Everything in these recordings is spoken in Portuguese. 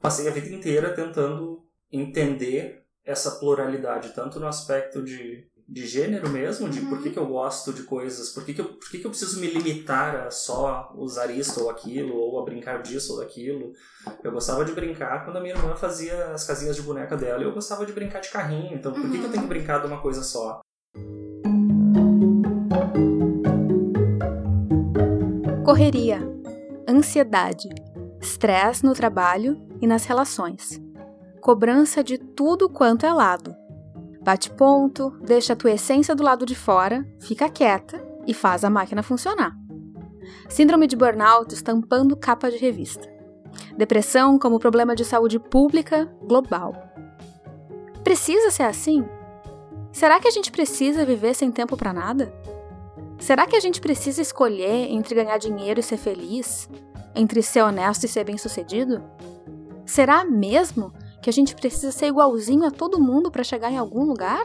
Passei a vida inteira tentando entender essa pluralidade, tanto no aspecto de, de gênero mesmo, de por que, Uhum. que eu gosto de coisas, por que, que, eu, por que, que eu preciso me limitar a só usar isso ou aquilo, ou a brincar disso ou daquilo. Eu gostava de brincar quando a minha irmã fazia as casinhas de boneca dela e eu gostava de brincar de carrinho, então por que, que eu Uhum. tenho que brincar de uma coisa só? Correria, ansiedade, estresse no trabalho e nas relações, cobrança de tudo quanto é lado. Bate ponto, deixa a tua essência do lado de fora, fica quieta e faz a máquina funcionar. Síndrome de burnout estampando capa de revista. Depressão como problema de saúde pública global. Precisa ser assim? Será que a gente precisa viver sem tempo para nada? Será que a gente precisa escolher entre ganhar dinheiro e ser feliz? Entre ser honesto e ser bem-sucedido? Será mesmo que a gente precisa ser igualzinho a todo mundo para chegar em algum lugar?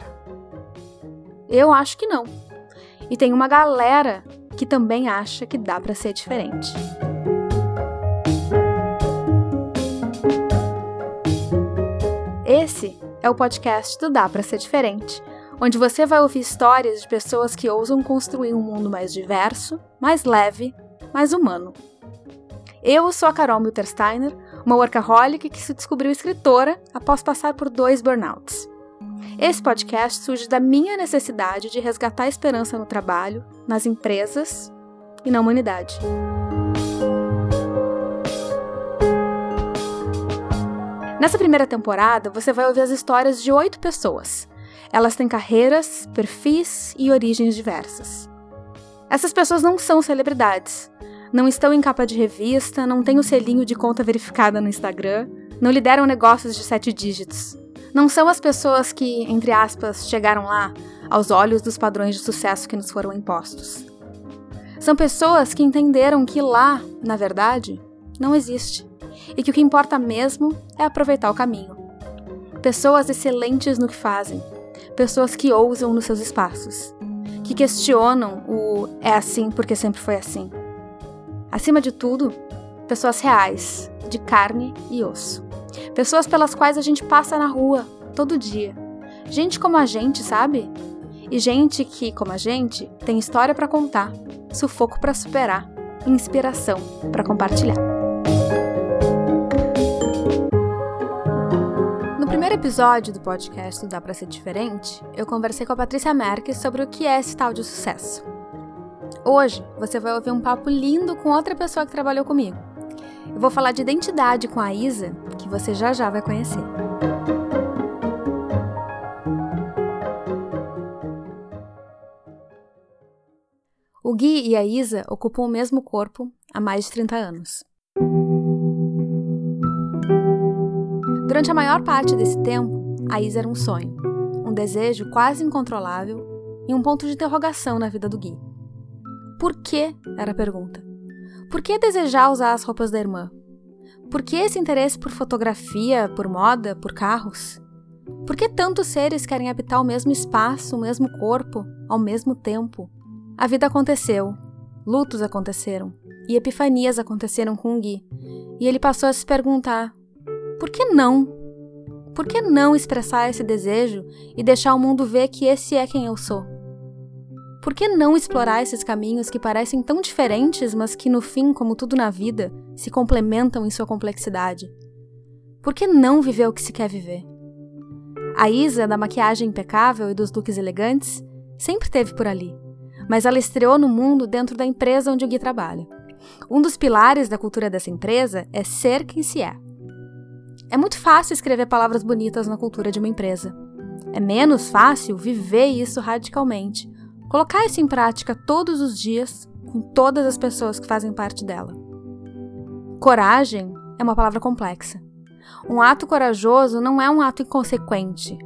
Eu acho que não. E tem uma galera que também acha que dá para ser diferente. Esse é o podcast do Dá para Ser Diferente, onde você vai ouvir histórias de pessoas que ousam construir um mundo mais diverso, mais leve, mais humano. Eu sou a Carol Miltersteiner, uma workaholic que se descobriu escritora após passar por dois burnouts. Esse podcast surge da minha necessidade de resgatar a esperança no trabalho, nas empresas e na humanidade. Nessa primeira temporada, você vai ouvir as histórias de oito pessoas. Elas têm carreiras, perfis e origens diversas. Essas pessoas não são celebridades, não estão em capa de revista, não têm o selinho de conta verificada no Instagram, não lideram negócios de sete dígitos. Não são as pessoas que, entre aspas, chegaram lá aos olhos dos padrões de sucesso que nos foram impostos. São pessoas que entenderam que lá, na verdade, não existe e que o que importa mesmo é aproveitar o caminho. Pessoas excelentes no que fazem, pessoas que ousam nos seus espaços, que questionam o é assim porque sempre foi assim. Acima de tudo, pessoas reais, de carne e osso. Pessoas pelas quais a gente passa na rua todo dia. Gente como a gente, sabe? E gente que, como a gente, tem história para contar, sufoco para superar, inspiração para compartilhar. No primeiro episódio do podcast Dá Pra Ser Diferente, eu conversei com a Patrícia Merques sobre o que é esse tal de sucesso. Hoje, você vai ouvir um papo lindo com outra pessoa que trabalhou comigo. Eu vou falar de identidade com a Isa, que você já já vai conhecer. O Gui e a Isa ocupam o mesmo corpo há mais de 30 anos. Durante a maior parte desse tempo, a Isa era um sonho, um desejo quase incontrolável e um ponto de interrogação na vida do Gui. Por que? era a pergunta. Por que desejar usar as roupas da irmã? Por que esse interesse por fotografia, por moda, por carros? Por que tantos seres querem habitar o mesmo espaço, o mesmo corpo, ao mesmo tempo? A vida aconteceu, lutos aconteceram e epifanias aconteceram com o Gui, e ele passou a se perguntar: por que não? Por que não expressar esse desejo e deixar o mundo ver que esse é quem eu sou? Por que não explorar esses caminhos que parecem tão diferentes, mas que no fim, como tudo na vida, se complementam em sua complexidade? Por que não viver o que se quer viver? A Isa, da maquiagem impecável e dos looks elegantes, sempre esteve por ali, mas ela estreou no mundo dentro da empresa onde o Gui trabalha. Um dos pilares da cultura dessa empresa é ser quem se é. É muito fácil escrever palavras bonitas na cultura de uma empresa. É menos fácil viver isso radicalmente, colocar isso em prática todos os dias com todas as pessoas que fazem parte dela. Coragem é uma palavra complexa. Um ato corajoso não é um ato inconsequente.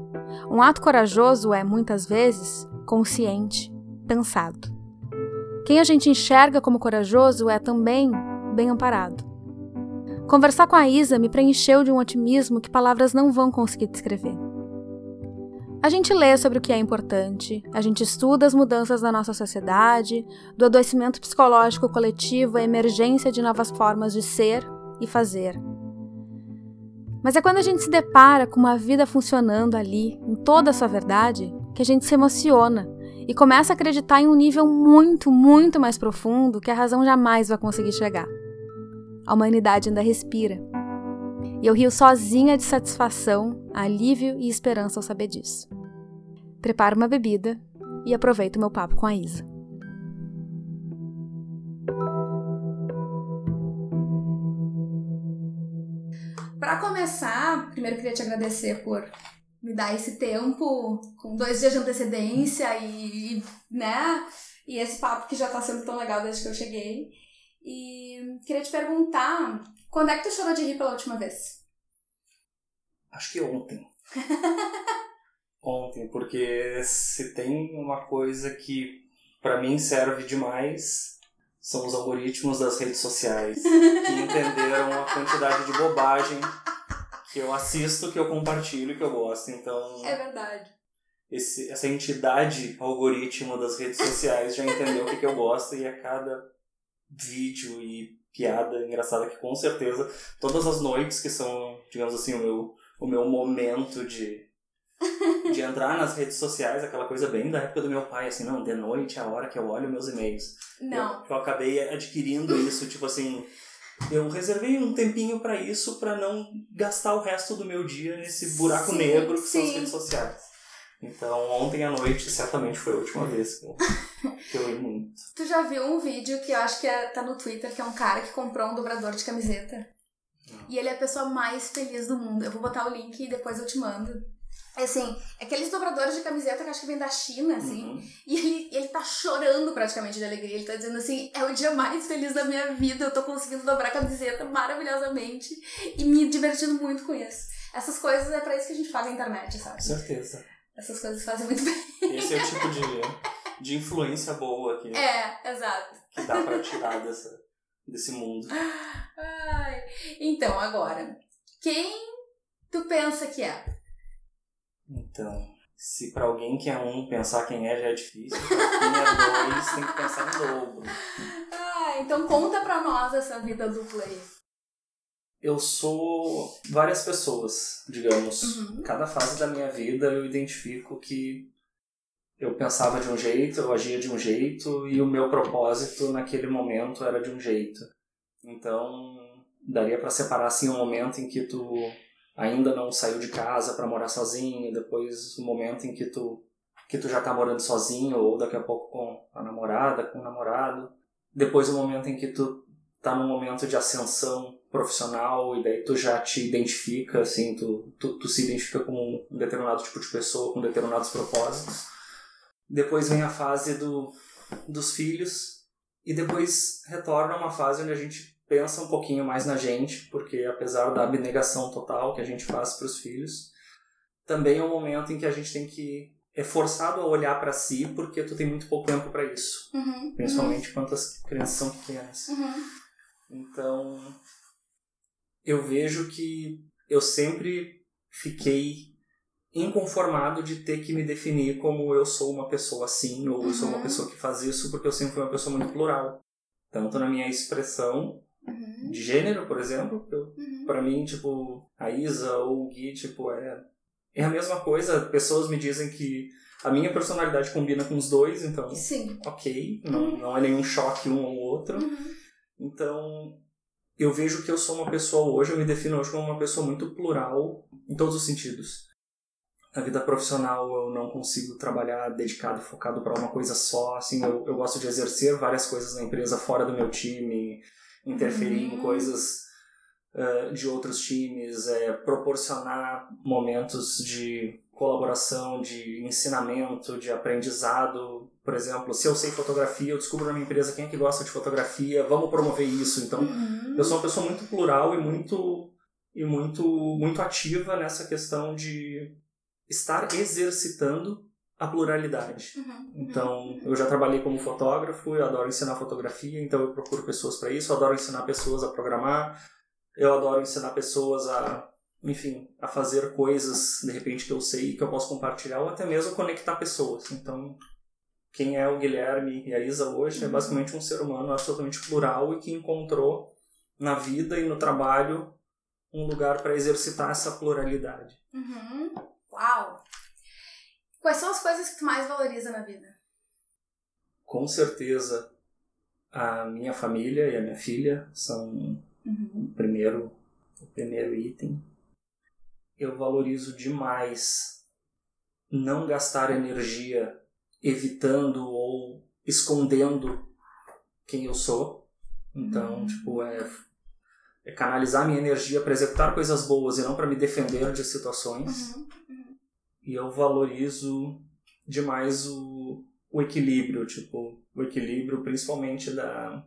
Um ato corajoso é, muitas vezes, consciente, pensado. Quem a gente enxerga como corajoso é também bem amparado. Conversar com a Isa me preencheu de um otimismo que palavras não vão conseguir descrever. A gente lê sobre o que é importante, a gente estuda as mudanças da nossa sociedade, do adoecimento psicológico coletivo à emergência de novas formas de ser e fazer. Mas é quando a gente se depara com uma vida funcionando ali, em toda a sua verdade, que a gente se emociona e começa a acreditar em um nível muito, muito mais profundo que a razão jamais vai conseguir chegar. A humanidade ainda respira. E eu rio sozinha de satisfação, alívio e esperança ao saber disso. Preparo uma bebida e aproveito meu papo com a Isa. Para começar, primeiro queria te agradecer por me dar esse tempo com dois dias de antecedência e, né? E esse papo que já tá sendo tão legal desde que eu cheguei. E queria te perguntar, quando é que tu chorou de rir pela última vez? Acho que ontem. ontem, porque se tem uma coisa que para mim serve demais são os algoritmos das redes sociais que entenderam a quantidade de bobagem que eu assisto, que eu compartilho, que eu gosto. Então. É verdade. Esse, essa entidade algoritmo das redes sociais já entendeu o que, que eu gosto e a cada vídeo e piada engraçada que com certeza todas as noites que são, digamos assim, o meu, o meu momento de, de entrar nas redes sociais, aquela coisa bem da época do meu pai, assim, não, de noite é a hora que eu olho meus e-mails. Não. Eu, eu acabei adquirindo isso, tipo assim, eu reservei um tempinho para isso, para não gastar o resto do meu dia nesse buraco Sim, negro que são as sim. redes sociais. Então, ontem à noite certamente foi a última vez que eu, muito. Tu já viu um vídeo que eu acho que é, tá no Twitter, que é um cara que comprou um dobrador de camiseta? Não. E ele é a pessoa mais feliz do mundo. Eu vou botar o link e depois eu te mando. É assim, aqueles dobradores de camiseta que acho que vem da China, assim. Uhum. E ele, ele tá chorando praticamente de alegria. Ele tá dizendo assim: é o dia mais feliz da minha vida. Eu tô conseguindo dobrar a camiseta maravilhosamente e me divertindo muito com isso. Essas coisas é pra isso que a gente faz na internet, sabe? Com certeza. Essas coisas fazem muito bem. Esse é o tipo de, de influência boa que, É, exato. que dá pra tirar dessa, desse mundo. Ai. Então, agora, quem tu pensa que é? Então, se pra alguém que é um pensar quem é já é difícil, pra quem é dois tem que pensar em dobro. Ah, então conta pra nós essa vida dupla aí. Eu sou várias pessoas, digamos. Uhum. Cada fase da minha vida eu identifico que eu pensava de um jeito, eu agia de um jeito e o meu propósito naquele momento era de um jeito. Então, daria pra separar assim um momento em que tu ainda não saiu de casa pra morar sozinho, depois o momento em que tu que tu já tá morando sozinho ou daqui a pouco com a namorada, com o namorado. Depois o momento em que tu tá num momento de ascensão profissional e daí tu já te identifica, assim, tu, tu, tu se identifica como um determinado tipo de pessoa, com determinados propósitos. Depois vem a fase do, dos filhos e depois retorna uma fase onde a gente pensa um pouquinho mais na gente, porque apesar da abnegação total que a gente faz para os filhos, também é um momento em que a gente tem que é forçado a olhar para si, porque tu tem muito pouco tempo para isso, Uhum. principalmente quando as crianças são pequenas. Uhum. Então, eu vejo que eu sempre fiquei inconformado de ter que me definir como eu sou uma pessoa assim, ou eu sou uma Uhum. pessoa que faz isso, porque eu sempre fui uma pessoa muito plural. Tanto na minha expressão Uhum. de gênero, por exemplo, eu, Uhum. pra mim, tipo, a Isa ou o Gui, tipo, é, é a mesma coisa. Pessoas me dizem que a minha personalidade combina com os dois, então, Sim. ok, não, não é nenhum choque um ao outro. Uhum. Então, eu vejo que eu sou uma pessoa hoje, eu me defino hoje como uma pessoa muito plural em todos os sentidos. Na vida profissional eu não consigo trabalhar dedicado, focado para uma coisa só. Assim, eu, eu gosto de exercer várias coisas na empresa fora do meu time, interferir em Uhum. coisas eh, de outros times, é, proporcionar momentos de colaboração, de ensinamento, de aprendizado. Por exemplo, se eu sei fotografia, eu descubro na minha empresa quem é que gosta de fotografia, vamos promover isso. Então, Uhum. eu sou uma pessoa muito plural e muito e muito muito ativa nessa questão de estar exercitando a pluralidade. Uhum. Então, eu já trabalhei como fotógrafo, eu adoro ensinar fotografia, então eu procuro pessoas para isso, eu adoro ensinar pessoas a programar, eu adoro ensinar pessoas a, enfim, a fazer coisas de repente que eu sei que eu posso compartilhar ou até mesmo conectar pessoas. Então, quem é o Guilherme e a Isa hoje é Uhum. basicamente um ser humano absolutamente plural e que encontrou na vida e no trabalho um lugar para exercitar essa pluralidade. Uhum. Uau! Quais são as coisas que tu mais valoriza na vida? Com certeza, a minha família e a minha filha são uhum. o, primeiro, o primeiro item. Eu valorizo demais não gastar energia evitando ou escondendo quem eu sou. Então, uhum. tipo, é, é canalizar minha energia para executar coisas boas e não para me defender de situações. Uhum. Uhum. E eu valorizo demais o, o equilíbrio, tipo, o equilíbrio principalmente da,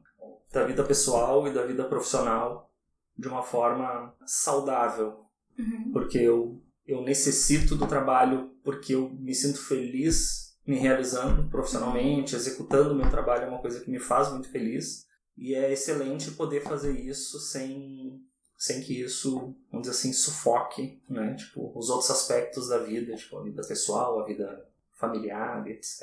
da vida pessoal e da vida profissional de uma forma saudável. Uhum. Porque eu, eu necessito do trabalho porque eu me sinto feliz me realizando profissionalmente, executando o meu trabalho é uma coisa que me faz muito feliz. E é excelente poder fazer isso sem, sem que isso, vamos dizer assim, sufoque né? tipo, os outros aspectos da vida, tipo a vida pessoal, a vida familiar, etc.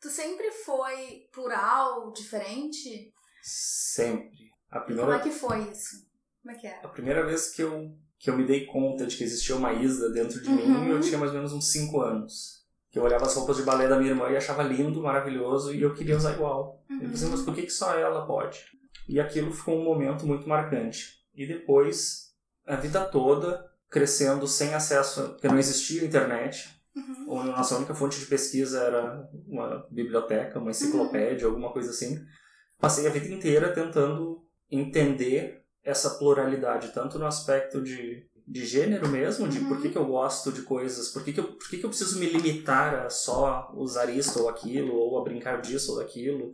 Tu sempre foi plural, diferente? Sempre. A primeira... Como é que foi isso? Como é que é? A primeira vez que eu, que eu me dei conta de que existia uma Isa dentro de uhum. mim, eu tinha mais ou menos uns 5 anos. Que eu olhava as roupas de balé da minha irmã e achava lindo, maravilhoso, e eu queria usar igual. Uhum. Eu pensei, mas por que, que só ela pode? E aquilo ficou um momento muito marcante. E depois, a vida toda, crescendo sem acesso, porque não existia internet, Uhum. A nossa única fonte de pesquisa era uma biblioteca, uma enciclopédia, uhum. alguma coisa assim. Passei a vida inteira tentando entender essa pluralidade, tanto no aspecto de, de gênero mesmo, de uhum. por que, que eu gosto de coisas, por que, que, eu, por que, que eu preciso me limitar a só usar isso ou aquilo, ou a brincar disso ou daquilo.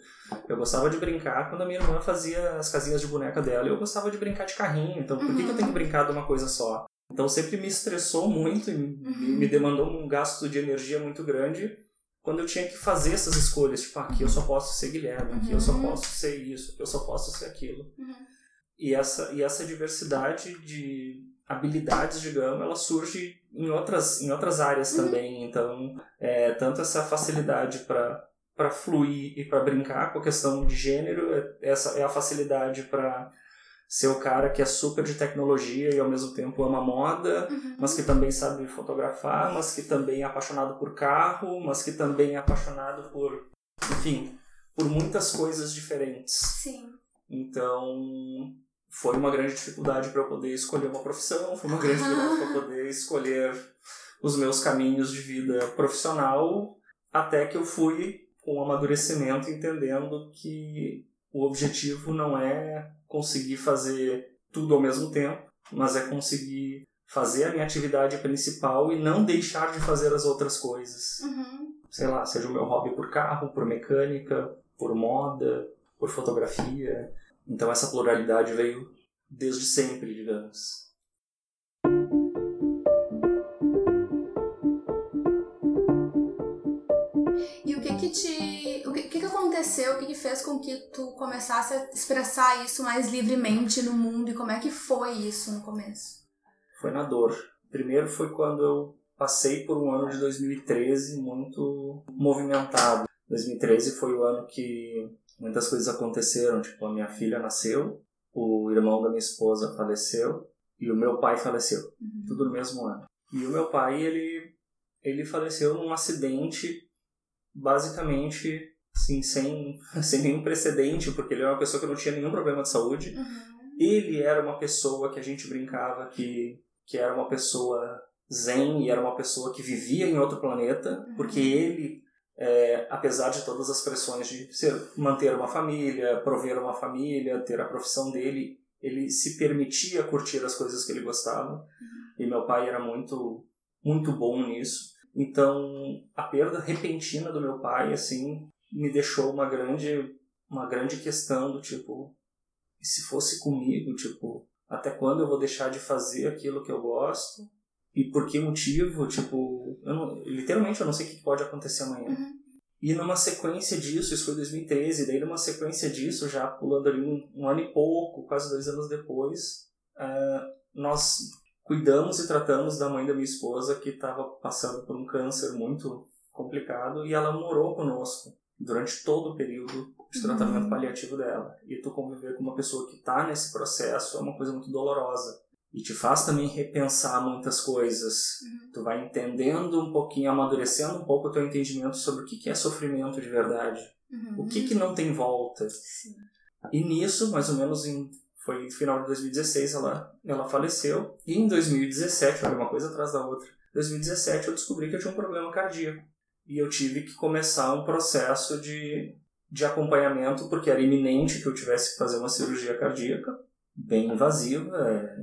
Eu gostava de brincar quando a minha irmã fazia as casinhas de boneca dela, e eu gostava de brincar de carrinho, então por que, que eu tenho que brincar de uma coisa só? Então sempre me estressou muito e uhum. me demandou um gasto de energia muito grande quando eu tinha que fazer essas escolhas. Tipo, ah, aqui eu só posso ser Guilherme, aqui eu só uhum. posso ser isso, aqui eu só posso ser aquilo. Uhum. E, essa, e essa diversidade de habilidades, digamos, ela surge em outras, em outras áreas uhum. também. Então, é, tanto essa facilidade para para fluir e para brincar com a questão de gênero, é, essa é a facilidade para ser o cara que é super de tecnologia e ao mesmo tempo ama moda, uhum. mas que também sabe fotografar, mas que também é apaixonado por carro, mas que também é apaixonado por, enfim, por muitas coisas diferentes. Sim. Então, foi uma grande dificuldade para eu poder escolher uma profissão, foi uma grande dificuldade para poder escolher os meus caminhos de vida profissional, até que eu fui com o amadurecimento entendendo que o objetivo não é conseguir fazer tudo ao mesmo tempo, mas é conseguir fazer a minha atividade principal e não deixar de fazer as outras coisas. Uhum. Sei lá, seja o meu hobby por carro, por mecânica, por moda, por fotografia. Então essa pluralidade veio desde sempre, digamos. E o que que te aconteceu? O que fez com que tu começasse a expressar isso mais livremente no mundo e como é que foi isso no começo? Foi na dor. Primeiro foi quando eu passei por um ano de 2013 muito movimentado. 2013 foi o ano que muitas coisas aconteceram, tipo a minha filha nasceu, o irmão da minha esposa faleceu e o meu pai faleceu, uhum. tudo no mesmo ano. E o meu pai ele ele faleceu num acidente basicamente assim, sem, sem nenhum precedente, porque ele era uma pessoa que não tinha nenhum problema de saúde. Uhum. Ele era uma pessoa que a gente brincava que, que era uma pessoa zen e era uma pessoa que vivia em outro planeta, uhum. porque ele, é, apesar de todas as pressões de ser, manter uma família, prover uma família, ter a profissão dele, ele se permitia curtir as coisas que ele gostava. Uhum. E meu pai era muito, muito bom nisso. Então, a perda repentina do meu pai, assim, me deixou uma grande uma grande questão do tipo se fosse comigo tipo até quando eu vou deixar de fazer aquilo que eu gosto e por que motivo tipo eu literalmente eu não sei o que pode acontecer amanhã uhum. e numa sequência disso isso foi 2013 daí numa sequência disso já pulando ali um, um ano e pouco quase dois anos depois uh, nós cuidamos e tratamos da mãe da minha esposa que estava passando por um câncer muito complicado e ela morou conosco durante todo o período de tratamento uhum. paliativo dela. E tu conviver com uma pessoa que está nesse processo é uma coisa muito dolorosa. E te faz também repensar muitas coisas. Uhum. Tu vai entendendo um pouquinho, amadurecendo um pouco o teu entendimento sobre o que que é sofrimento de verdade. Uhum. O que que não tem volta. Sim. E nisso, mais ou menos em foi no final de 2016 ela ela faleceu e em 2017, olha uma coisa atrás da outra. 2017 eu descobri que eu tinha um problema cardíaco e eu tive que começar um processo de de acompanhamento porque era iminente que eu tivesse que fazer uma cirurgia cardíaca bem invasiva, é,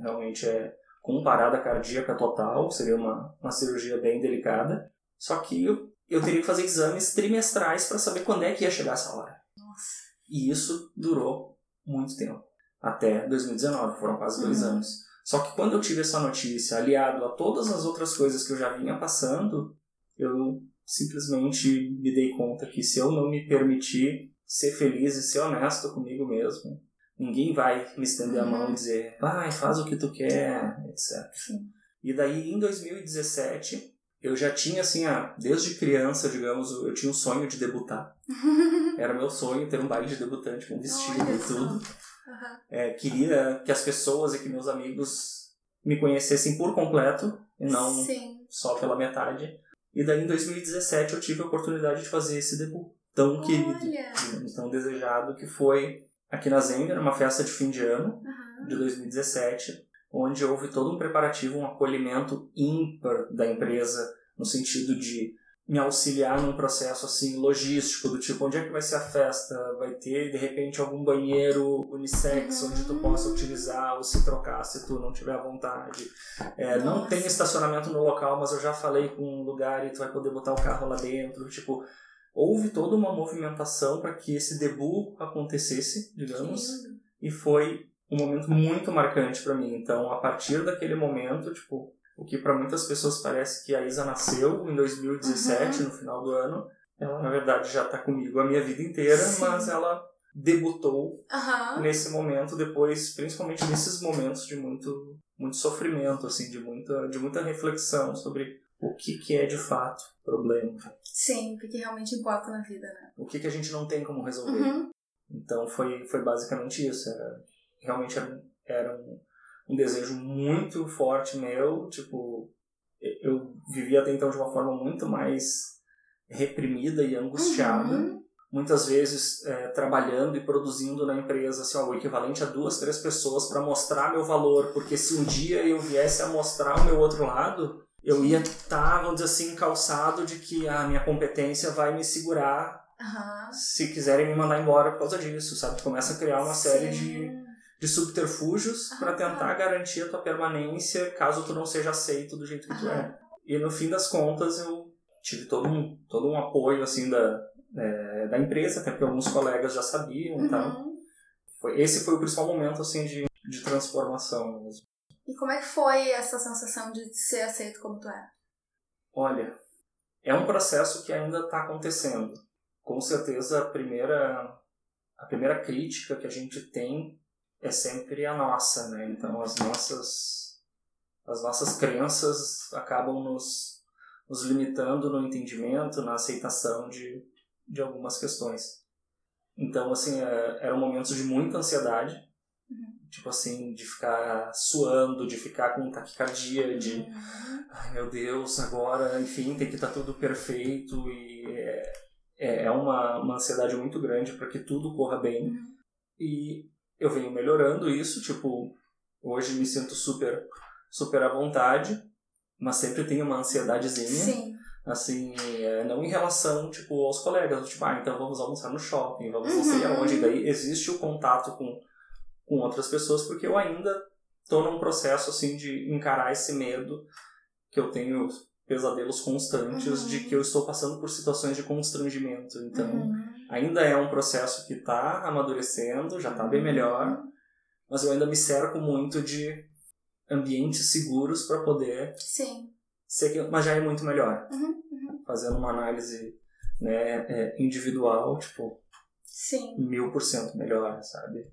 realmente é com parada cardíaca total, seria uma, uma cirurgia bem delicada. Só que eu, eu teria que fazer exames trimestrais para saber quando é que ia chegar essa hora. Nossa. E isso durou muito tempo. Até 2019, foram quase dois Uhum. anos. Só que quando eu tive essa notícia, aliado a todas as outras coisas que eu já vinha passando, eu simplesmente me dei conta que se eu não me permitir ser feliz e ser honesto comigo mesmo, ninguém vai me estender a mão Uhum. e dizer, vai, faz o que tu quer, etc. Sim. E daí, em 2017, eu já tinha, assim, ah, desde criança, digamos, eu tinha um sonho de debutar. Era meu sonho ter um baile de debutante com vestido Olha e tudo. Aham. É, queria que as pessoas e que meus amigos me conhecessem por completo e não Sim. só pela metade. E daí, em 2017, eu tive a oportunidade de fazer esse debut tão querido, Olha. tão desejado, que foi aqui na Zenga, uma festa de fim de ano Aham. de 2017, onde houve todo um preparativo, um acolhimento ímpar da empresa, no sentido de me auxiliar num processo assim logístico, do tipo, onde é que vai ser a festa? Vai ter, de repente, algum banheiro unissex Uhum. onde tu possa utilizar ou se trocar se tu não tiver à vontade. É, não tem estacionamento no local, mas eu já falei com um lugar e tu vai poder botar o carro lá dentro. Tipo, houve toda uma movimentação para que esse debut acontecesse, digamos e foi um momento muito marcante para mim. Então, a partir daquele momento, tipo, o que para muitas pessoas parece que a Isa nasceu em 2017, no final do ano, ela na verdade já tá comigo a minha vida inteira, Sim. mas ela debutou Aham. nesse momento depois, principalmente nesses momentos de muito muito sofrimento, assim, de muita de muita reflexão sobre o que que é de fato problema, Sim, o que que realmente importa na vida, né? o que que a gente não tem como resolver. Uhum. Então foi, foi basicamente isso. Era, realmente era, um- era um, um desejo muito forte meu. Tipo, eu vivia até então de uma forma muito mais reprimida e angustiada. Uhum. Muitas vezes é, trabalhando e produzindo na empresa assim, ó, o equivalente a duas, três pessoas para mostrar meu valor. Porque se um dia eu viesse a mostrar o meu outro lado, eu ia estar, vamos dizer assim, calçado de que a minha competência vai me segurar Aham. se quiserem me mandar embora por causa disso, sabe? Começa a criar uma série de, Sim. de subterfúgios para Ah. tentar garantir a tua permanência caso tu não seja aceito do jeito que tu Aham. é. E no fim das contas eu tive todo um, todo um apoio assim da, é, da empresa, até porque alguns colegas já sabiam e tal. Uhum. Foi, esse foi o principal momento assim de, de transformação mesmo. E como é que foi essa sensação de ser aceito como tu é? Olha, é um processo que ainda está acontecendo. Com certeza, a primeira, a primeira crítica que a gente tem é sempre a nossa, né? Então, as nossas, as nossas crenças acabam nos, nos limitando no entendimento, na aceitação de, de algumas questões. Então, assim, é, eram momentos de muita ansiedade. Tipo assim, de ficar suando, de ficar com taquicardia, de Uhum. ai meu Deus, agora, enfim, tem que estar tudo perfeito e é, é é uma, uma ansiedade muito grande para que tudo corra bem. Uhum. E eu venho melhorando isso, tipo, hoje me sinto super, super à vontade, mas sempre tenho uma ansiedadezinha, Sim. assim, é, não em relação, tipo, aos colegas, tipo, ah, então vamos almoçar no shopping, vamos não sei Uhum. aonde, daí existe o contato com, com outras pessoas, porque eu ainda tô num processo, assim, de encarar esse medo que eu tenho pesadelos constantes Uhum. de que eu estou passando por situações de constrangimento, então Uhum. ainda é um processo que está amadurecendo, já está bem melhor, mas eu ainda me cerco muito de ambientes seguros para poder Sim. ser, mas já é muito melhor, Uhum. Uhum. fazendo uma análise né, é, individual, tipo Sim. mil por cento melhor, sabe?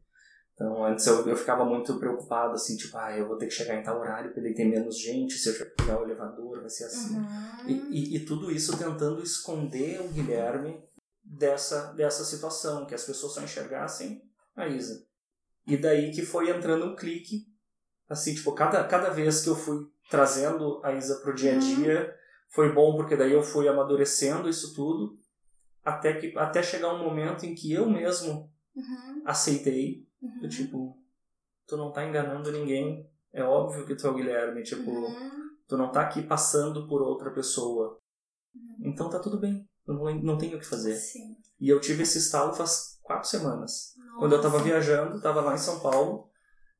Então antes eu, eu ficava muito preocupado assim, tipo, ah, eu vou ter que chegar em tal horário porque daí tem menos gente, se eu pegar o elevador vai ser assim. Uhum. E, e, e tudo isso tentando esconder o Guilherme dessa, dessa situação, que as pessoas só enxergassem a Isa. E daí que foi entrando um clique Assim, tipo, cada, cada vez que eu fui trazendo a Isa pro dia a dia, foi bom porque daí eu fui amadurecendo isso tudo, até, que, até chegar um momento em que eu mesmo Uhum. aceitei, Uhum. do tipo, tu não tá enganando ninguém, é óbvio que tu é o Guilherme, tipo, Uhum. tu não tá aqui passando por outra pessoa. Uhum. Então tá tudo bem, eu não, não tenho o que fazer. Sim. E eu tive esse estalo faz quatro semanas. Quando eu tava Nossa. viajando, tava lá em São Paulo,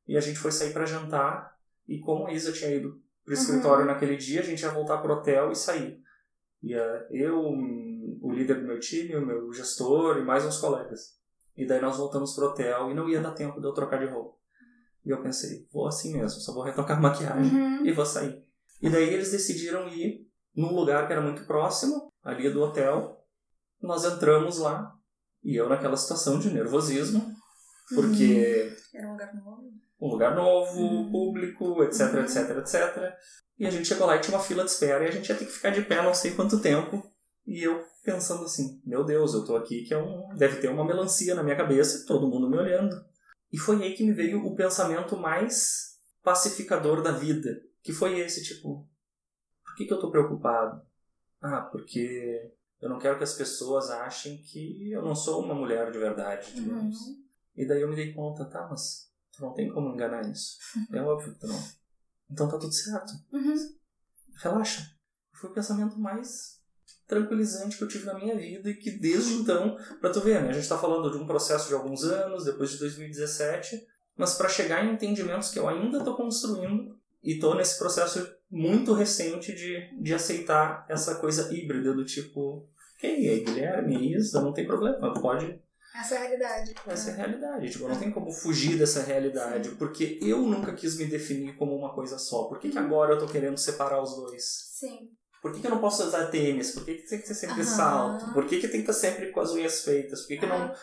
e a gente foi sair para jantar, e como a Isa tinha ido pro Uhum. escritório naquele dia, a gente ia voltar pro hotel e sair. Ia eu, hum, o líder do meu time, o meu gestor e mais uns colegas. E daí nós voltamos pro hotel e não ia dar tempo de eu trocar de roupa. E eu pensei, vou assim mesmo, só vou retocar a maquiagem Uhum. e vou sair. E daí eles decidiram ir num lugar que era muito próximo, ali do hotel. Nós entramos lá, e eu naquela situação de nervosismo, porque Era um lugar novo. um lugar novo, Uhum. público, etc, Uhum. etc, etc. E a gente chegou lá e tinha uma fila de espera e a gente ia ter que ficar de pé não sei quanto tempo. E eu pensando assim, meu Deus, eu tô aqui que é um, deve ter uma melancia na minha cabeça e todo mundo me olhando. E foi aí que me veio o pensamento mais pacificador da vida, que foi esse tipo, por que, que eu tô preocupado? Ah, porque eu não quero que as pessoas achem que eu não sou uma mulher de verdade, digamos. Uhum. E daí eu me dei conta, tá, mas tu não tem como enganar isso. É óbvio que tu não. Então tá tudo certo. Uhum. Relaxa. Foi o pensamento mais tranquilizante que eu tive na minha vida e que desde então, pra tu ver, né? A gente tá falando de um processo de alguns anos, depois de 2017, mas para chegar em entendimentos que eu ainda tô construindo e tô nesse processo muito recente de, de aceitar essa coisa híbrida do tipo, ok, é Guilherme, é isso, não tem problema, pode Essa é a realidade. essa é a realidade. Tipo, não tem como fugir dessa realidade. Porque eu nunca quis me definir como uma coisa só. Por que, que agora eu tô querendo separar os dois? Sim. Por que, que eu não posso usar tênis? Por que, que tem que ser sempre Aham. salto? Por que, que tem que estar sempre com as unhas feitas? Por que, que, não, Ah.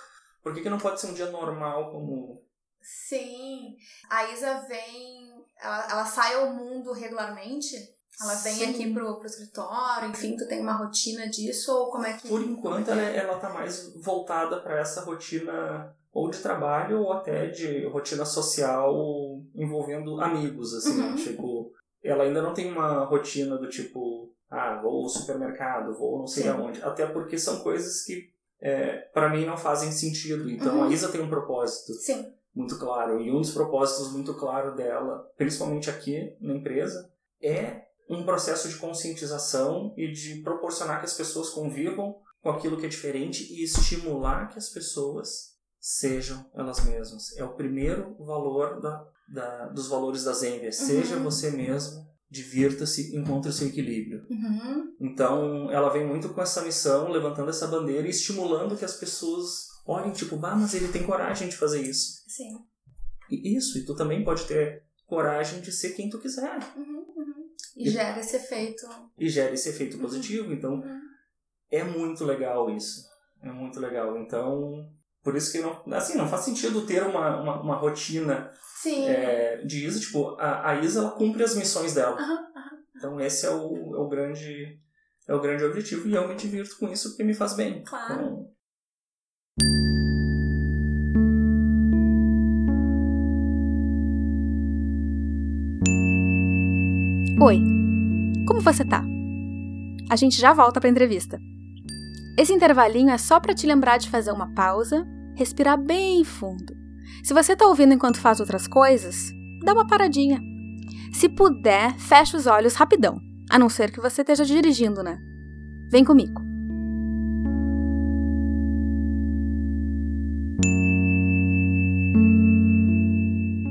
por que, que não pode ser um dia normal como. Sim. A Isa vem. Ela, ela sai ao mundo regularmente? Ela vem Sim. aqui pro, pro escritório, enfim, tu tem uma rotina disso? Ou como é que. Por enquanto, ela, ela tá mais voltada para essa rotina ou de trabalho ou até de rotina social envolvendo amigos, assim. Uhum. Tipo, ela ainda não tem uma rotina do tipo, ah, vou ao supermercado, vou não sei Sim. aonde. Até porque são coisas que, é, para mim, não fazem sentido. Então, Uhum. a Isa tem um propósito Sim. muito claro. E um dos propósitos muito claro dela, principalmente aqui na empresa, é um processo de conscientização e de proporcionar que as pessoas convivam com aquilo que é diferente e estimular que as pessoas sejam elas mesmas. É o primeiro valor da, da, dos valores da Zenvia. Seja Uhum. você mesmo, divirta-se, encontre o seu equilíbrio. Uhum. Então, ela vem muito com essa missão, levantando essa bandeira e estimulando que as pessoas olhem, tipo, bah, mas ele tem coragem de fazer isso. Sim. E isso, e tu também pode ter coragem de ser quem tu quiser. Uhum, uhum. E E- gera esse efeito. E gera esse efeito positivo. Então, Uhum. é muito legal isso. É muito legal. Então, por isso que não, assim, não faz sentido ter uma, uma, uma rotina Sim. é, de Isa. Tipo, a, a Isa, ela cumpre as missões dela. Aham, aham. Então, esse é o, é o grande... É o grande objetivo e eu me divirto com isso porque me faz bem. Claro. Então, Oi, como você tá? A gente já volta pra entrevista. Esse intervalinho é só pra te lembrar de fazer uma pausa, respirar bem fundo. Se você tá ouvindo enquanto faz outras coisas, dá uma paradinha. Se puder, fecha os olhos rapidão, a não ser que você esteja dirigindo, né? Vem comigo.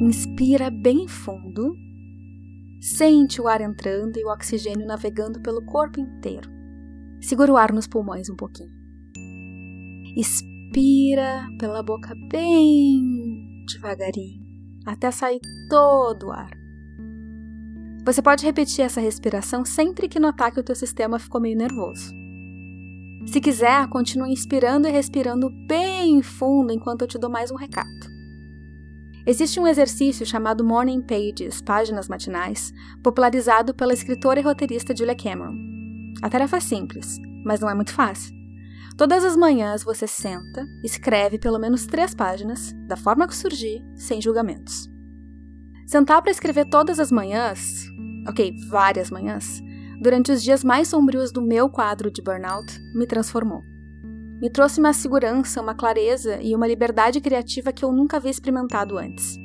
Inspira bem fundo. Sente o ar entrando e o oxigênio navegando pelo corpo inteiro. Segura o ar nos pulmões um pouquinho. Expira pela boca bem devagarinho, até sair todo o ar. Você pode repetir essa respiração sempre que notar que o teu sistema ficou meio nervoso. Se quiser, continue inspirando e respirando bem fundo enquanto eu te dou mais um recado. Existe um exercício chamado Morning Pages, páginas matinais, popularizado pela escritora e roteirista Julia Cameron. A tarefa é simples, mas não é muito fácil. Todas as manhãs você senta, escreve pelo menos três páginas, da forma que surgir, sem julgamentos. Sentar para escrever todas as manhãs, ok, várias manhãs, durante os dias mais sombrios do meu quadro de burnout, me transformou. Me trouxe uma segurança, uma clareza e uma liberdade criativa que eu nunca havia experimentado antes.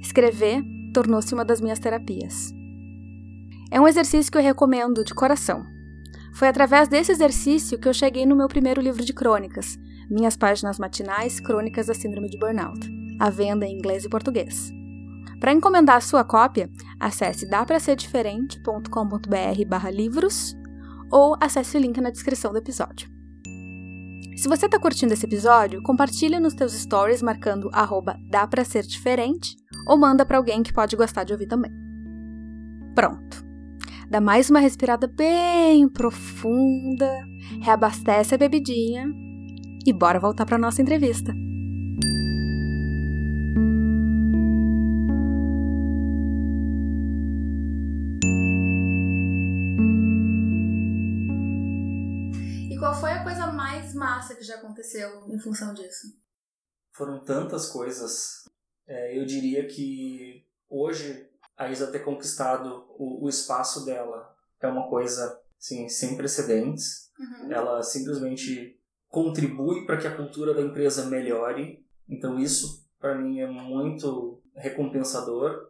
Escrever tornou-se uma das minhas terapias. É um exercício que eu recomendo de coração. Foi através desse exercício que eu cheguei no meu primeiro livro de crônicas, Minhas Páginas Matinais Crônicas da Síndrome de Burnout, à venda em inglês e português. Para encomendar a sua cópia, acesse dapraserdiferente.com.br livros ou acesse o link na descrição do episódio. Se você está curtindo esse episódio, compartilhe nos teus stories marcando arroba dá pra ser diferente ou manda para alguém que pode gostar de ouvir também. Pronto. Dá mais uma respirada bem profunda, reabastece a bebidinha e bora voltar para nossa entrevista. E qual foi a coisa mais massa que já aconteceu em função disso? Foram tantas coisas. É, eu diria que hoje a Isa ter conquistado o, o espaço dela é uma coisa assim, sem precedentes. Uhum. Ela simplesmente contribui para que a cultura da empresa melhore. Então isso para mim é muito recompensador.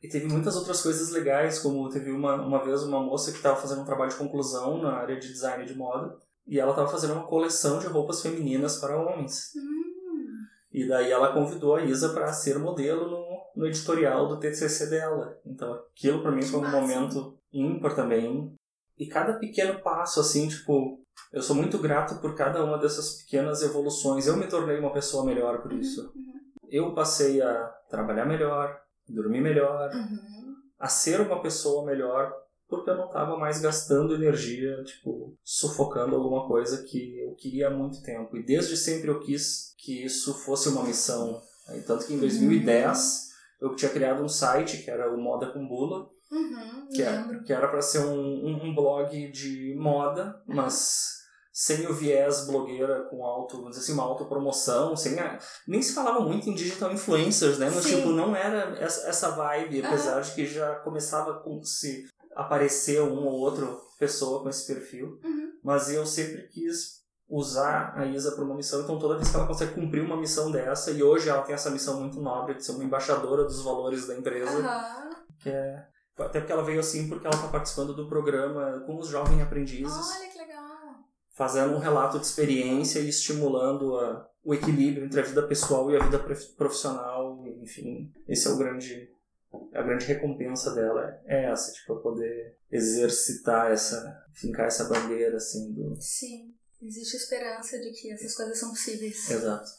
E teve muitas outras coisas legais, como teve uma, uma vez uma moça que estava fazendo um trabalho de conclusão na área de design de moda, e ela estava fazendo uma coleção de roupas femininas para homens. Hum. E daí ela convidou a Isa para ser modelo no, no editorial do TCC dela. Então aquilo para mim foi um momento ímpar também. E cada pequeno passo, assim, tipo, eu sou muito grato por cada uma dessas pequenas evoluções. Eu me tornei uma pessoa melhor por isso. Uhum. uhum. Eu passei a trabalhar melhor, dormir melhor, uhum. a ser uma pessoa melhor, porque eu não estava mais gastando energia, tipo, sufocando alguma coisa que eu queria há muito tempo. E desde sempre eu quis que isso fosse uma missão. Tanto que em 2010 uhum. Eu tinha criado um site que era o Moda com Bula, Uhum, que, é, que, era para ser um, um, blog de moda, uhum. mas sem o viés blogueira com auto, vamos dizer assim, uma autopromoção, sem a, nem se falava muito em digital influencers, né? Mas, tipo, não era essa, essa vibe, uhum. apesar de que já começava com se aparecer um ou outro pessoa com esse perfil. Uhum. Mas eu sempre quis usar a Isa para uma missão, então toda vez que ela consegue cumprir uma missão dessa, e hoje ela tem essa missão muito nobre de ser uma embaixadora dos valores da empresa, que é até porque ela veio assim porque ela está participando do programa com os jovens aprendizes. Olha que legal! Fazendo um relato de experiência e estimulando a, o equilíbrio entre a vida pessoal e a vida profissional. Enfim, esse é o grande a grande recompensa dela é essa, tipo, poder exercitar essa, fincar essa bandeira, assim, do... Sim, existe esperança de que essas coisas são possíveis. Exato.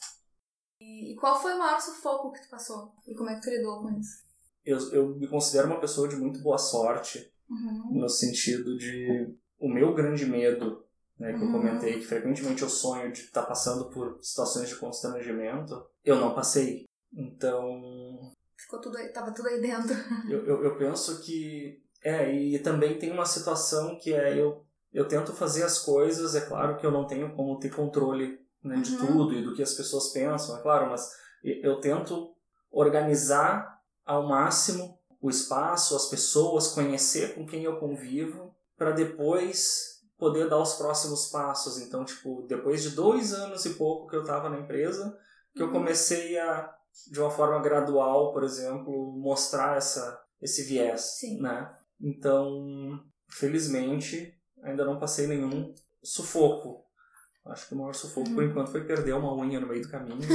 E, e qual foi o maior sufoco que tu passou? E como é que tu lidou com isso? eu, eu me considero uma pessoa de muito boa sorte, uhum. no sentido de o meu grande medo, né, que uhum. eu comentei, que frequentemente eu sonho de estar tá passando por situações de constrangimento, eu não passei. Então. Ficou tudo aí, tava tudo aí dentro. eu, eu, eu penso que. É, e também tem uma situação que é eu, eu tento fazer as coisas, é claro que eu não tenho como ter controle né, de uhum. tudo e do que as pessoas pensam, é claro, mas eu tento organizar ao máximo o espaço, as pessoas, conhecer com quem eu convivo, para depois poder dar os próximos passos. Então, tipo, depois de dois anos e pouco que eu estava na empresa, que eu uhum. comecei a, de uma forma gradual, por exemplo, mostrar essa, esse viés, Sim. né? Então, felizmente, ainda não passei nenhum sufoco. Acho que o maior sufoco, uhum. por enquanto, foi perder uma unha no meio do caminho.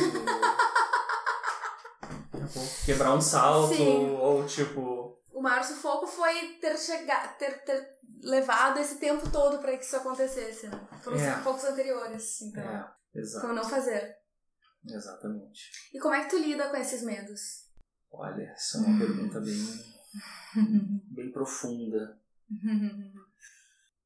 quebrar um salto, Sim. ou tipo. O maior sufoco foi ter chegado, ter, ter levado esse tempo todo para que isso acontecesse, né? Foram é. os sufocos anteriores, então. É, exato. Como não fazer. Exatamente. E como é que tu lida com esses medos? Olha, essa é uma pergunta bem, bem profunda.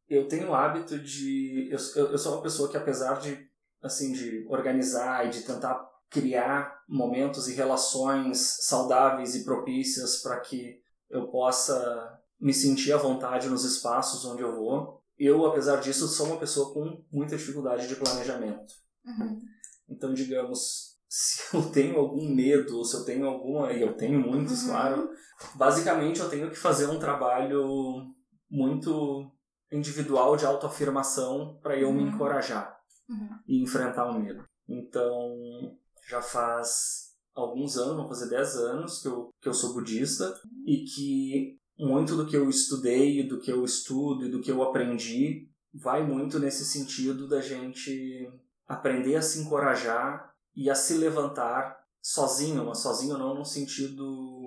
Eu tenho o hábito de. Eu, eu, eu sou uma pessoa que, apesar de, assim, de organizar e de tentar criar momentos e relações saudáveis e propícias para que eu possa me sentir à vontade nos espaços onde eu vou. Eu, apesar disso, sou uma pessoa com muita dificuldade de planejamento. Uhum. Então, digamos, se eu tenho algum medo, ou se eu tenho alguma. E eu tenho muitos, uhum. claro. Basicamente, eu tenho que fazer um trabalho muito individual de autoafirmação para eu uhum. me encorajar uhum. e enfrentar o medo. Então, já faz alguns anos, vão fazer 10 anos que eu, que eu sou budista e que muito do que eu estudei, do que eu estudo e do que eu aprendi vai muito nesse sentido da gente aprender a se encorajar e a se levantar sozinho, mas sozinho não no sentido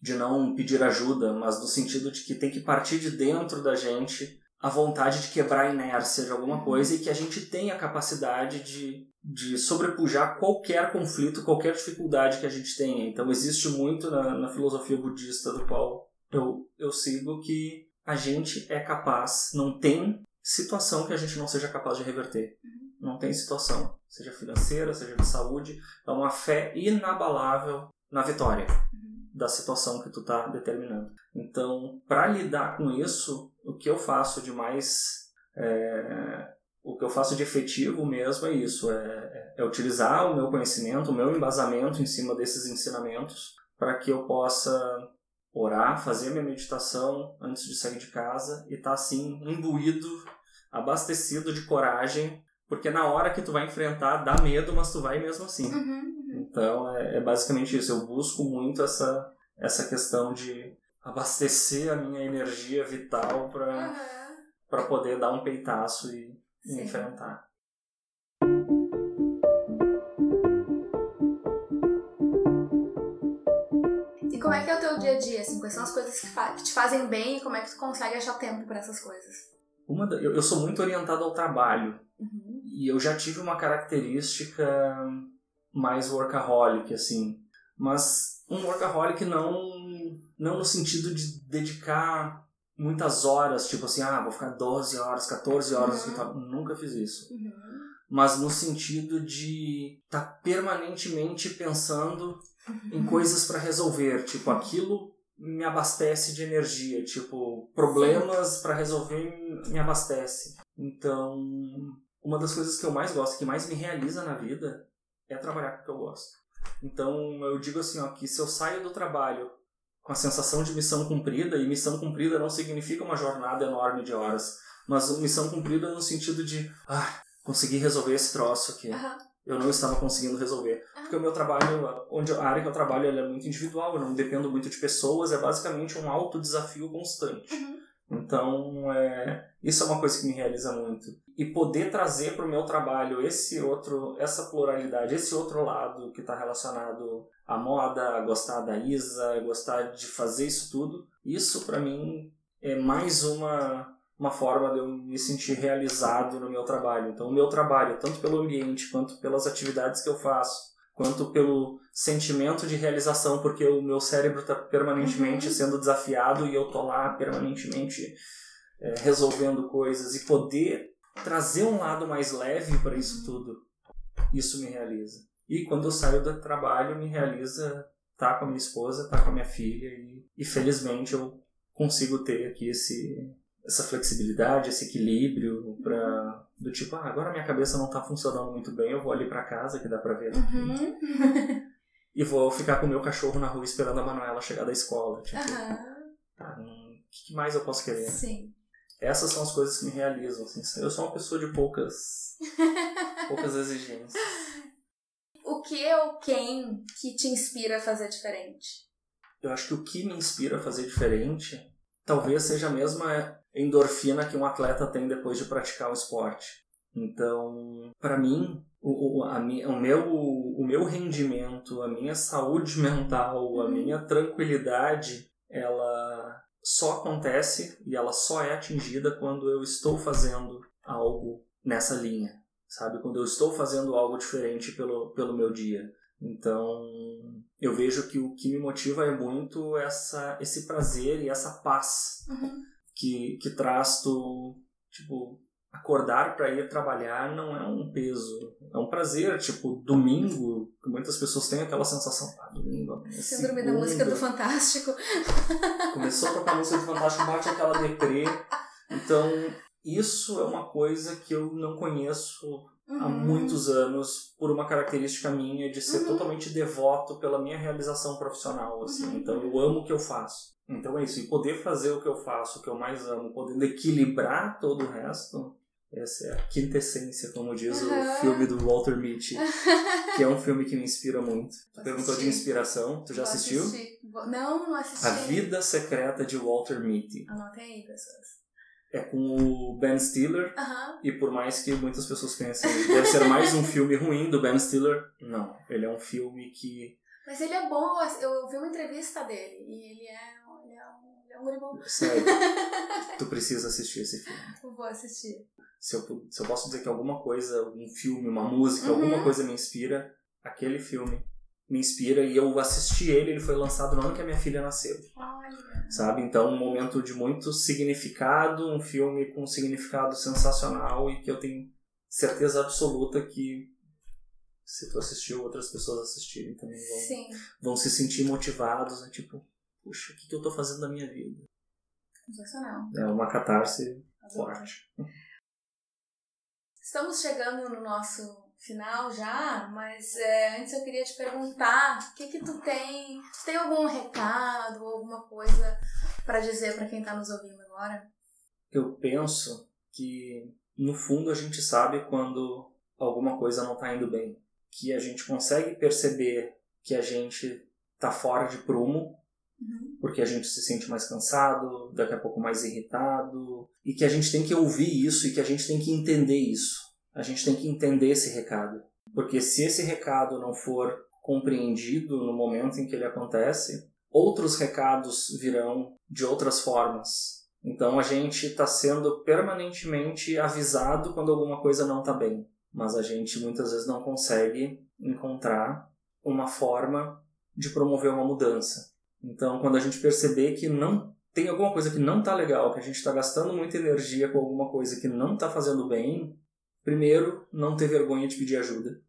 de não pedir ajuda, mas no sentido de que tem que partir de dentro da gente a vontade de quebrar a inércia de alguma coisa e que a gente tem a capacidade de, de sobrepujar qualquer conflito, qualquer dificuldade que a gente tenha. Então existe muito na, na filosofia budista do qual eu, eu sigo que a gente é capaz, não tem situação que a gente não seja capaz de reverter. Uhum. Não tem situação, seja financeira, seja de saúde, é uma fé inabalável na vitória uhum. Da situação que tu está determinando. Então, para lidar com isso, o que eu faço de mais é, o que eu faço de efetivo mesmo é isso, é, é, utilizar o meu conhecimento, o meu embasamento em cima desses ensinamentos para que eu possa orar, fazer minha meditação antes de sair de casa e estar tá, assim imbuído abastecido de coragem, porque na hora que tu vai enfrentar dá medo, mas tu vai mesmo assim. Uhum, uhum. Então é, é, basicamente isso. Eu busco muito essa, essa questão de abastecer a minha energia vital para uhum. Pra poder dar um peitaço e, e enfrentar. E como é que é o teu dia a dia? Assim, quais são as coisas que, que te fazem bem e como é que tu consegue achar tempo para essas coisas? Uma eu, eu, sou muito orientado ao trabalho. Uhum. E eu já tive uma característica mais workaholic, assim. Mas um workaholic não, não no sentido de dedicar muitas horas, tipo assim, ah, vou ficar 12 horas, 14 horas uhum. Nunca fiz isso. Uhum. Mas no sentido de estar tá permanentemente pensando em uhum. coisas para resolver. Tipo, aquilo me abastece de energia, tipo, problemas para resolver me abastece. Então, uma das coisas que eu mais gosto, que mais me realiza na vida, é trabalhar com o que eu gosto. Então, eu digo assim, ó, que se eu saio do trabalho com a sensação de missão cumprida, e missão cumprida não significa uma jornada enorme de horas, mas missão cumprida no sentido de, ah, consegui resolver esse troço aqui. Uhum eu não estava conseguindo resolver. Porque o meu trabalho, onde a área que eu trabalho é muito individual, eu não dependo muito de pessoas, é basicamente um alto desafio constante. Uhum. Então, é, isso é uma coisa que me realiza muito. E poder trazer para o meu trabalho esse outro, essa pluralidade, esse outro lado que está relacionado à moda, a gostar da Isa, a gostar de fazer isso tudo, isso para mim é mais uma uma forma de eu me sentir realizado no meu trabalho. Então, o meu trabalho, tanto pelo ambiente, quanto pelas atividades que eu faço, quanto pelo sentimento de realização, porque o meu cérebro está permanentemente uhum. sendo desafiado e eu tô lá permanentemente é, resolvendo coisas e poder trazer um lado mais leve para isso uhum. tudo, isso me realiza. E quando eu saio do trabalho, me realiza estar tá com a minha esposa, estar tá com a minha filha e, e felizmente eu consigo ter aqui esse essa flexibilidade, esse equilíbrio para do tipo, ah, agora minha cabeça não está funcionando muito bem, eu vou ali para casa que dá para ver. Uhum. e vou ficar com o meu cachorro na rua esperando a Manuela chegar da escola. Tipo, uhum. tá, o que mais eu posso querer? Sim. Essas são as coisas que me realizam. Assim. Eu sou uma pessoa de poucas, poucas exigências. O que ou quem que te inspira a fazer diferente? Eu acho que o que me inspira a fazer diferente talvez seja a mesma endorfina que um atleta tem depois de praticar o esporte. Então, para mim, o, o, a, o, meu, o meu rendimento, a minha saúde mental, a uhum. minha tranquilidade, ela só acontece e ela só é atingida quando eu estou fazendo algo nessa linha, sabe? Quando eu estou fazendo algo diferente pelo, pelo meu dia. Então, eu vejo que o que me motiva é muito essa, esse prazer e essa paz uhum que, que traz tu, tipo, acordar para ir trabalhar não é um peso, é um prazer. Tipo, domingo, muitas pessoas têm aquela sensação, ah, domingo. É Síndrome da música do Fantástico. Começou a tocar a música do Fantástico, bate aquela deprê. Então, isso é uma coisa que eu não conheço há muitos anos por uma característica minha de ser Uhum. totalmente devoto pela minha realização profissional, assim. Uhum. Então eu amo o que eu faço. Então é isso, e poder fazer o que eu faço, o que eu mais amo, podendo equilibrar todo o resto, essa é a quinta essência, como diz Uhum. o filme do Walter Mitty, que é um filme que me inspira muito. Tu perguntou de inspiração, tu já Vou assistiu? assistir. Não, não assisti. A Vida Secreta de Walter Mitty. Anotem aí, pessoas. É com o Ben Stiller, e por mais que muitas pessoas pensem, deve ser mais um filme ruim do Ben Stiller, não. Ele é um filme que, Mas ele é bom, eu vi uma entrevista dele e ele é, ele é, um, ele é um guri bom. sério, tu precisa assistir esse filme. Eu vou assistir. Se eu, se eu posso dizer que alguma coisa, um filme, uma música, Uhum. alguma coisa me inspira, aquele filme me inspira e eu assisti ele, ele foi lançado no ano que a minha filha nasceu. Sabe? Então, um momento de muito significado, um filme com um significado sensacional e que eu tenho certeza absoluta que se tu assistiu, outras pessoas assistirem também vão, Sim, vão se sentir motivados, né? Tipo, puxa, o que, que eu tô fazendo da minha vida? sensacional. É uma catarse forte. Estamos chegando no nosso final já, mas é, antes eu queria te perguntar o que que tu tem, tu tem algum recado ou alguma coisa pra dizer pra quem tá nos ouvindo agora? Eu penso que, no fundo, a gente sabe quando alguma coisa não tá indo bem. Que a gente consegue perceber que a gente tá fora de prumo Uhum. porque a gente se sente mais cansado, daqui a pouco mais irritado, e que a gente tem que ouvir isso e que a gente tem que entender isso. A gente tem que entender esse recado. Porque se esse recado não for compreendido no momento em que ele acontece, outros recados virão de outras formas. Então a gente está sendo permanentemente avisado quando alguma coisa não está bem, mas a gente muitas vezes não consegue encontrar uma forma de promover uma mudança. Então, quando a gente perceber que não tem alguma coisa que não está legal, que a gente está gastando muita energia com alguma coisa que não está fazendo bem, primeiro, não ter vergonha de pedir ajuda.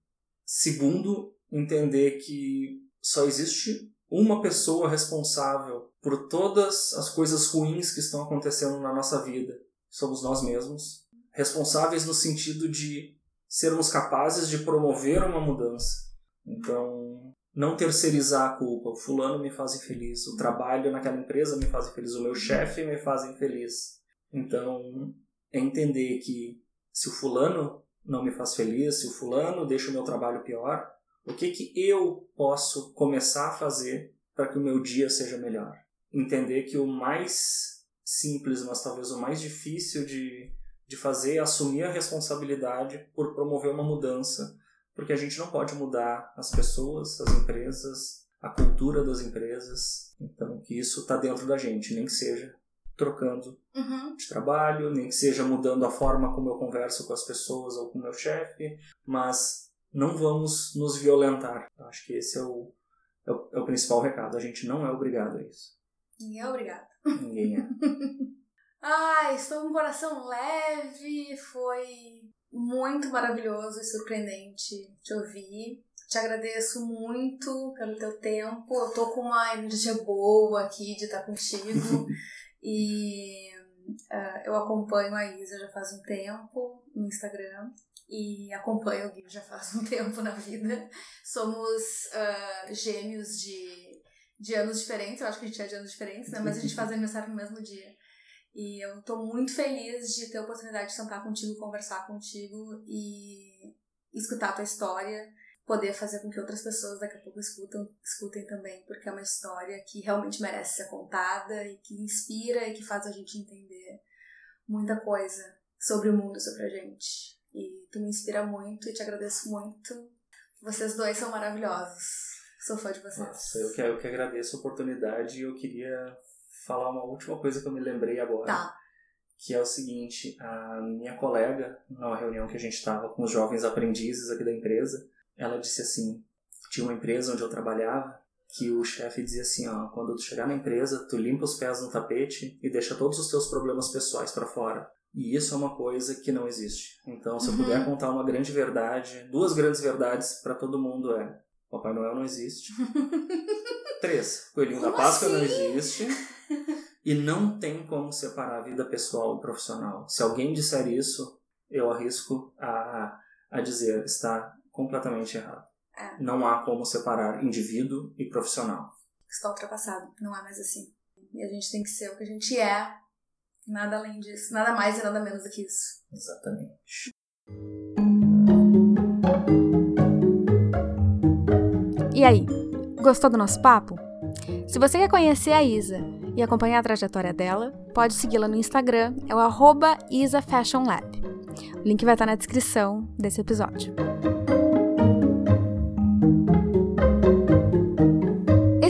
Segundo, entender que só existe uma pessoa responsável por todas as coisas ruins que estão acontecendo na nossa vida. Somos nós mesmos. Responsáveis no sentido de sermos capazes de promover uma mudança. Então, não terceirizar a culpa. O fulano me faz infeliz, o trabalho naquela empresa me faz infeliz, o meu chefe me faz infeliz. Então, é entender que se o fulano não me faz feliz, se o fulano deixa o meu trabalho pior, o que que eu posso começar a fazer para que o meu dia seja melhor? Entender que o mais simples, mas talvez o mais difícil de, de fazer é assumir a responsabilidade por promover uma mudança porque a gente não pode mudar as pessoas, as empresas, a cultura das empresas. Então, que isso está dentro da gente, nem que seja trocando Uhum. de trabalho, nem que seja mudando a forma como eu converso com as pessoas ou com o meu chefe, mas não vamos nos violentar. Acho que esse é o, é o, é o principal recado. A gente não é obrigado a isso. Ninguém é obrigado. Ninguém é. Ai, estou com o coração leve, foi muito maravilhoso e surpreendente te ouvir. Te agradeço muito pelo teu tempo. Eu tô com uma energia boa aqui de estar contigo. e ah, eu acompanho a Isa já faz um tempo no Instagram. E acompanho o Gui já faz um tempo na vida. Somos ah, gêmeos de, de anos diferentes. Eu acho que a gente é de anos diferentes, né? Mas a gente faz aniversário no mesmo dia. E eu tô muito feliz de ter a oportunidade de sentar contigo, conversar contigo e escutar a tua história, poder fazer com que outras pessoas daqui a pouco escutam, escutem também, porque é uma história que realmente merece ser contada e que inspira e que faz a gente entender muita coisa sobre o mundo, sobre a gente. E tu me inspira muito e te agradeço muito. Vocês dois são maravilhosos. Sou fã de vocês. Nossa, eu que, eu que agradeço a oportunidade e eu queria falar uma última coisa que eu me lembrei agora. Tá. que é o seguinte, a minha colega, numa reunião que a gente estava com os jovens aprendizes aqui da empresa, ela disse assim, tinha uma empresa onde eu trabalhava, que o chefe dizia assim, ó, quando tu chegar na empresa, tu limpa os pés no tapete e deixa todos os teus problemas pessoais para fora. E isso é uma coisa que não existe. Então, se eu Uhum. puder contar uma grande verdade, duas grandes verdades para todo mundo é: Papai Noel não existe. Três, Coelhinho da Como Páscoa não assim? existe. E não tem como separar a vida pessoal e profissional. Se alguém disser isso, eu arrisco a, a dizer está completamente errado. É. Não há como separar indivíduo e profissional. Está ultrapassado, não é mais assim. E a gente tem que ser o que a gente é, nada além disso, nada mais e nada menos do que isso. Exatamente. E aí, gostou do nosso papo? Se você quer conhecer a Isa e acompanhar a trajetória dela, pode segui-la no Instagram, é o arroba IsaFashionLab. O link vai estar na descrição desse episódio.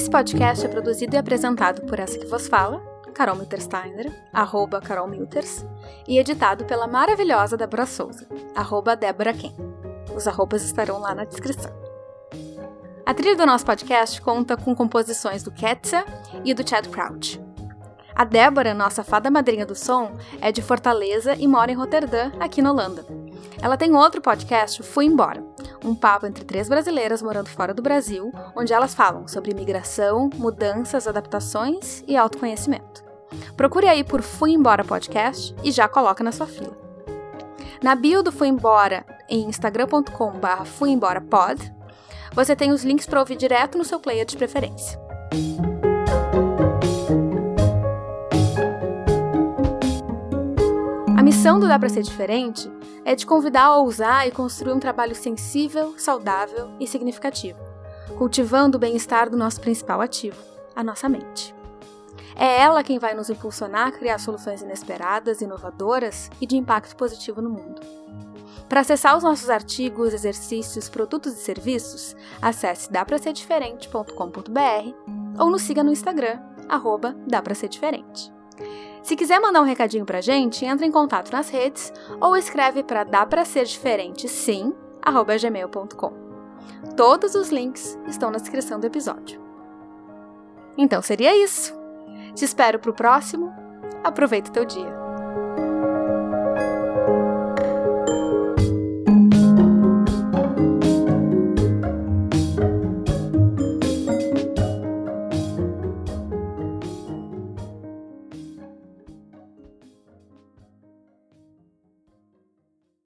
Esse podcast é produzido e apresentado por essa que vos fala, Carol Miltersteiner, arroba Carol Milters, e editado pela maravilhosa Débora Souza, arroba Débora Ken. Os arrobas estarão lá na descrição. A trilha do nosso podcast conta com composições do Ketsa e do Chad Crouch. A Débora, nossa fada madrinha do som, é de Fortaleza e mora em Roterdã, aqui na Holanda. Ela tem outro podcast, Fui Embora, um papo entre três brasileiras morando fora do Brasil, onde elas falam sobre imigração, mudanças, adaptações e autoconhecimento. Procure aí por Fui Embora Podcast e já coloca na sua fila. Na bio do Fui Embora, em instagram.com.br fuemborapod, você tem os links para ouvir direto no seu player de preferência. Missão do Dá Pra Ser Diferente é de convidar a ousar e construir um trabalho sensível, saudável e significativo, cultivando o bem-estar do nosso principal ativo, a nossa mente. É ela quem vai nos impulsionar a criar soluções inesperadas, inovadoras e de impacto positivo no mundo. Para acessar os nossos artigos, exercícios, produtos e serviços, acesse dapraserdiferente.com.br ou nos siga no Instagram, arroba. Se quiser mandar um recadinho pra gente, entre em contato nas redes ou escreve para dá pra ser diferente sim, arroba gmail.com. Todos os links estão na descrição do episódio. Então seria isso. Te espero pro próximo. Aproveita o teu dia.